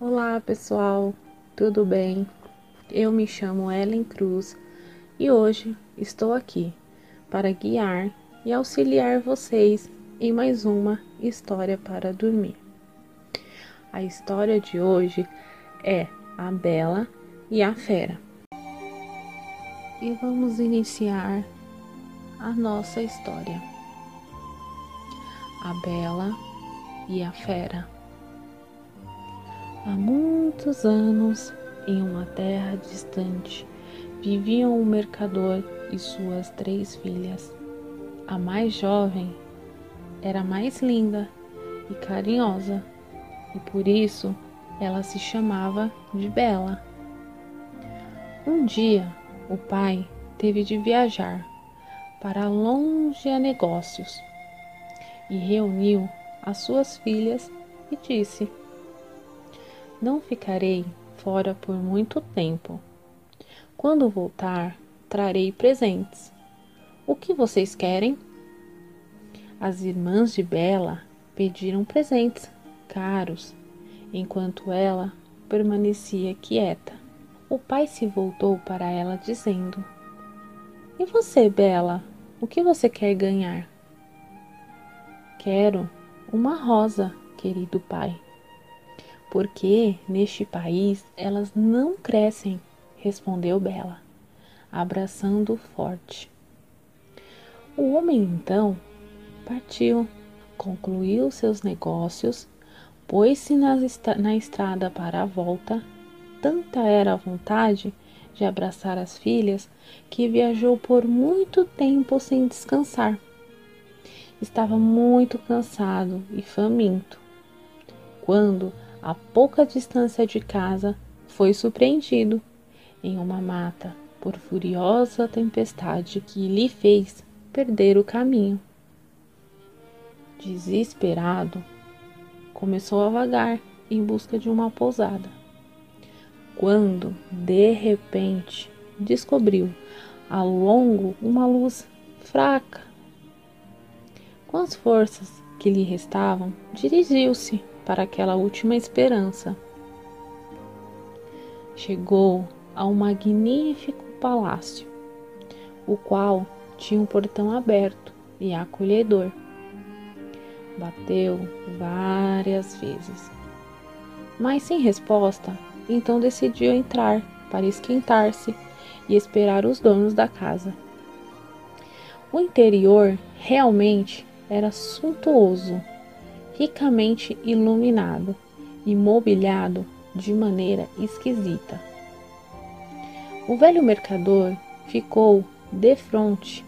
Olá pessoal, tudo bem? Eu me chamo Ellen Cruz e hoje estou aqui para guiar e auxiliar vocês em mais uma história para dormir. A história de hoje é A Bela e a Fera. E vamos iniciar a nossa história. A Bela e a Fera. Há muitos anos, em uma terra distante, viviam um mercador e suas três filhas. A mais jovem era mais linda e carinhosa, e por isso ela se chamava de Bela. Um dia, o pai teve de viajar para longe a negócios e reuniu as suas filhas e disse: Não ficarei fora por muito tempo. Quando voltar, trarei presentes. O que vocês querem? As irmãs de Bela pediram presentes caros, enquanto ela permanecia quieta. O pai se voltou para ela dizendo: E você, Bela, o que você quer ganhar? Quero uma rosa, querido pai. Porque neste país elas não crescem, respondeu Bela, abraçando forte. O homem então partiu, concluiu seus negócios, pôs-se na estrada para a volta. Tanta era a vontade de abraçar as filhas que viajou por muito tempo sem descansar. Estava muito cansado e faminto. Quando, a pouca distância de casa, foi surpreendido em uma mata por furiosa tempestade que lhe fez perder o caminho. Desesperado, começou a vagar em busca de uma pousada. Quando, de repente, descobriu ao longo uma luz fraca com as forças que lhe restavam, dirigiu-se para aquela última esperança. Chegou a um magnífico palácio, o qual tinha um portão aberto e acolhedor. Bateu várias vezes, mas sem resposta, então decidiu entrar para esquentar-se e esperar os donos da casa. O interior realmente era suntuoso, ricamente iluminado e mobiliado de maneira esquisita. O velho mercador ficou defronte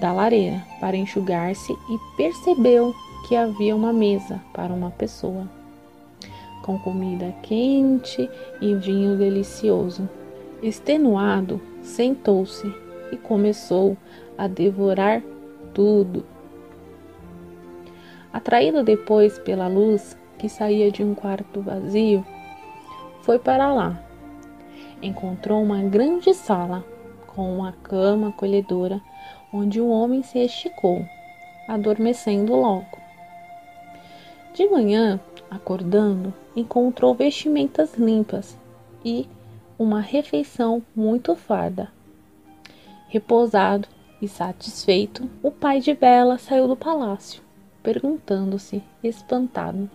da lareira para enxugar-se e percebeu que havia uma mesa para uma pessoa, com comida quente e vinho delicioso. Extenuado, sentou-se e começou a devorar tudo Atraído depois pela luz que saía de um quarto vazio, foi para lá. Encontrou uma grande sala com uma cama acolhedora onde o homem se esticou, adormecendo logo. De manhã, acordando, encontrou vestimentas limpas e uma refeição muito farda. Repousado e satisfeito, o pai de Bela saiu do palácio perguntando-se, espantado,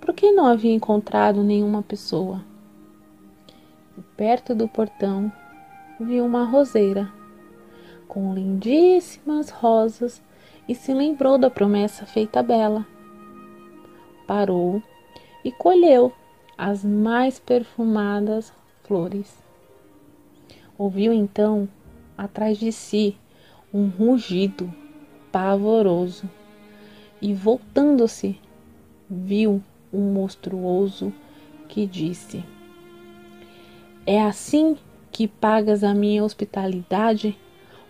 por que não havia encontrado nenhuma pessoa. E perto do portão viu uma roseira com lindíssimas rosas e se lembrou da promessa feita a Bela. Parou e colheu as mais perfumadas flores. Ouviu então atrás de si um rugido pavoroso e voltando-se, viu um monstruoso que disse: É assim que pagas a minha hospitalidade,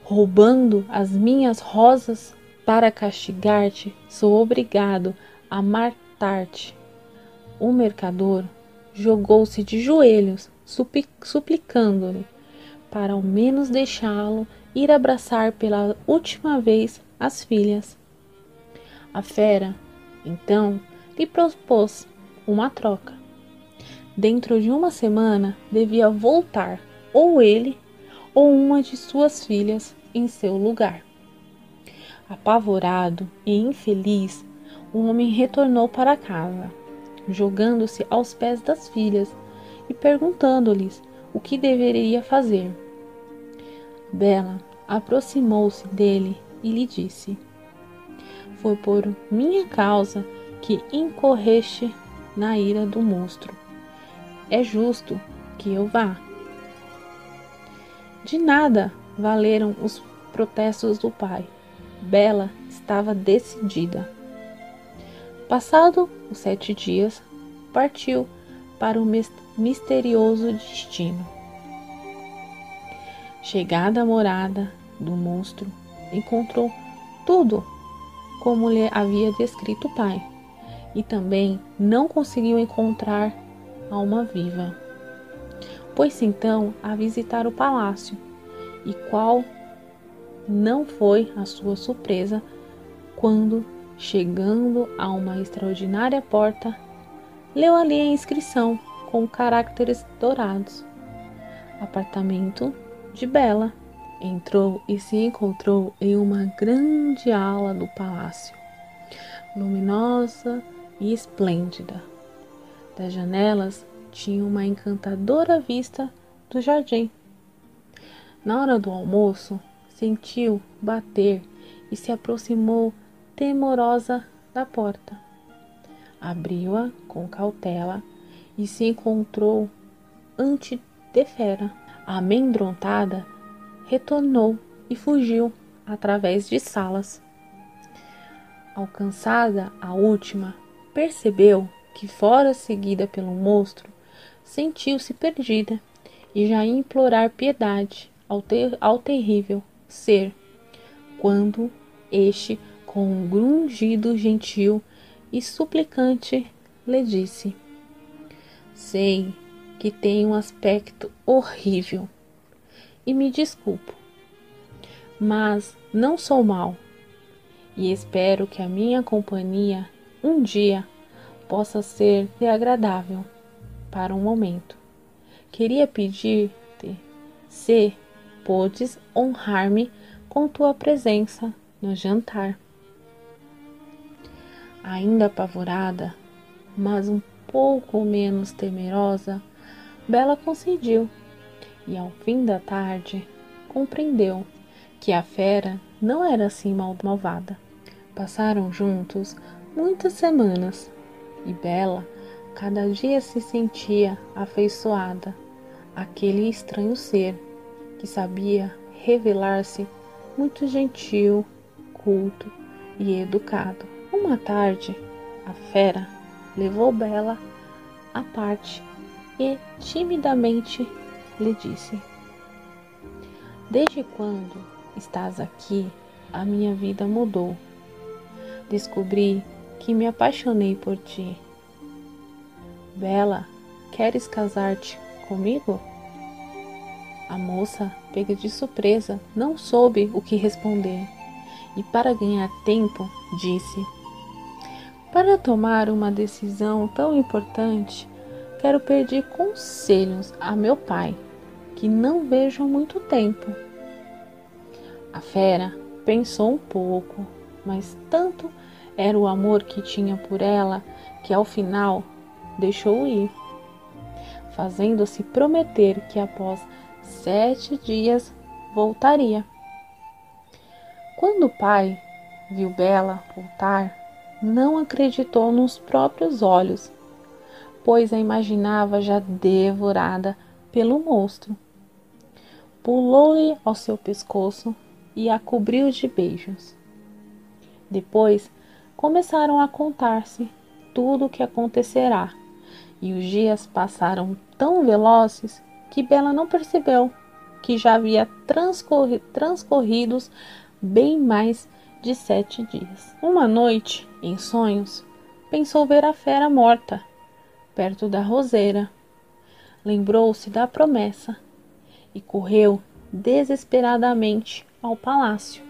roubando as minhas rosas? Para castigar-te, sou obrigado a matar-te. O mercador jogou-se de joelhos, suplicando-lhe para ao menos deixá-lo ir abraçar pela última vez as filhas. A fera, então, lhe propôs uma troca. dentro de uma semana devia voltar, ou ele ou uma de suas filhas em seu lugar. Apavorado e infeliz, o homem retornou para casa, jogando-se aos pés das filhas e perguntando-lhes o que deveria fazer. Bela aproximou-se dele e lhe disse: Foi por minha causa que incorreste na ira do monstro. É justo que eu vá. De nada valeram os protestos do pai. Bela estava decidida. Passado os sete dias, partiu para o misterioso destino. Chegada à morada do monstro, encontrou tudo como lhe havia descrito o pai, e também não conseguiu encontrar alma viva. Pôs-se então a visitar o palácio, e qual não foi a sua surpresa quando, chegando a uma extraordinária porta, leu ali a inscrição com caracteres dourados: Apartamento de Bela. Entrou e se encontrou em uma grande ala do palácio, luminosa e esplêndida. Das janelas tinha uma encantadora vista do jardim. Na hora do almoço, sentiu bater e se aproximou temorosa da porta. Abriu-a com cautela e se encontrou ante de fera. Amedrontada, retornou e fugiu através de salas. Alcançada a última, percebeu que fora seguida pelo monstro, sentiu-se perdida e já ia implorar piedade ao, ter, ao terrível ser, quando este, com um grungido gentil e suplicante, lhe disse: Sei que tem um aspecto horrível. E me desculpo, mas não sou mal e espero que a minha companhia um dia possa ser agradável para um momento. Queria pedir-te se podes honrar-me com tua presença no jantar. Ainda apavorada, mas um pouco menos temerosa, Bela concediu, e ao fim da tarde compreendeu que a fera não era assim mal malvada. Passaram juntos muitas semanas e Bela cada dia se sentia afeiçoada àquele estranho ser que sabia revelar-se muito gentil, culto e educado. Uma tarde, a fera levou Bela à parte e timidamente lhe disse: Desde quando estás aqui, a minha vida mudou. Descobri que me apaixonei por ti. Bela, queres casar-te comigo? A moça, pega de surpresa, não soube o que responder e, para ganhar tempo, disse: Para tomar uma decisão tão importante, quero pedir conselhos a meu pai, que não vejo há muito tempo. A fera pensou um pouco, mas tanto era o amor que tinha por ela que ao final deixou ir, fazendo-se prometer que após sete dias voltaria. Quando o pai viu Bela voltar, não acreditou nos próprios olhos pois a imaginava já devorada pelo monstro. Pulou-lhe ao seu pescoço e a cobriu de beijos. Depois começaram a contar-se tudo o que acontecerá, e os dias passaram tão velozes que Bela não percebeu que já havia transcorri transcorridos bem mais de sete dias. Uma noite, em sonhos, pensou ver a fera morta perto da roseira. Lembrou-se da promessa e correu desesperadamente ao palácio.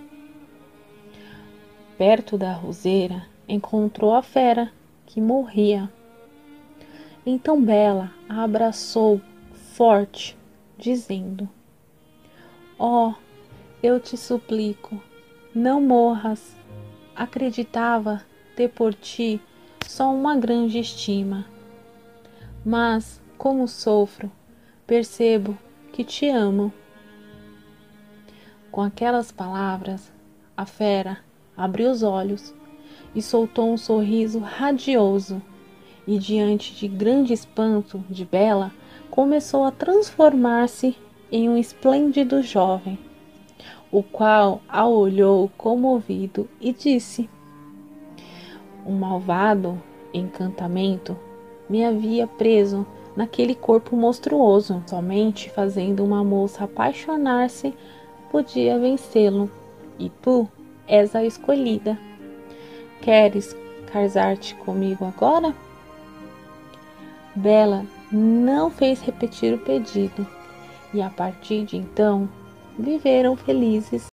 Perto da roseira, encontrou a fera que morria. Então Bela a abraçou forte, dizendo: Ó, oh, eu te suplico, não morras. Acreditava ter por ti só uma grande estima. Mas, como sofro, percebo que te amo. Com aquelas palavras, a fera abriu os olhos e soltou um sorriso radioso, e diante de grande espanto de Bela, começou a transformar-se em um esplêndido jovem, o qual a olhou comovido e disse: Um malvado encantamento me havia preso naquele corpo monstruoso. Somente fazendo uma moça apaixonar-se podia vencê-lo, e tu és a escolhida. Queres casar-te comigo agora? Bela não fez repetir o pedido, e a partir de então viveram felizes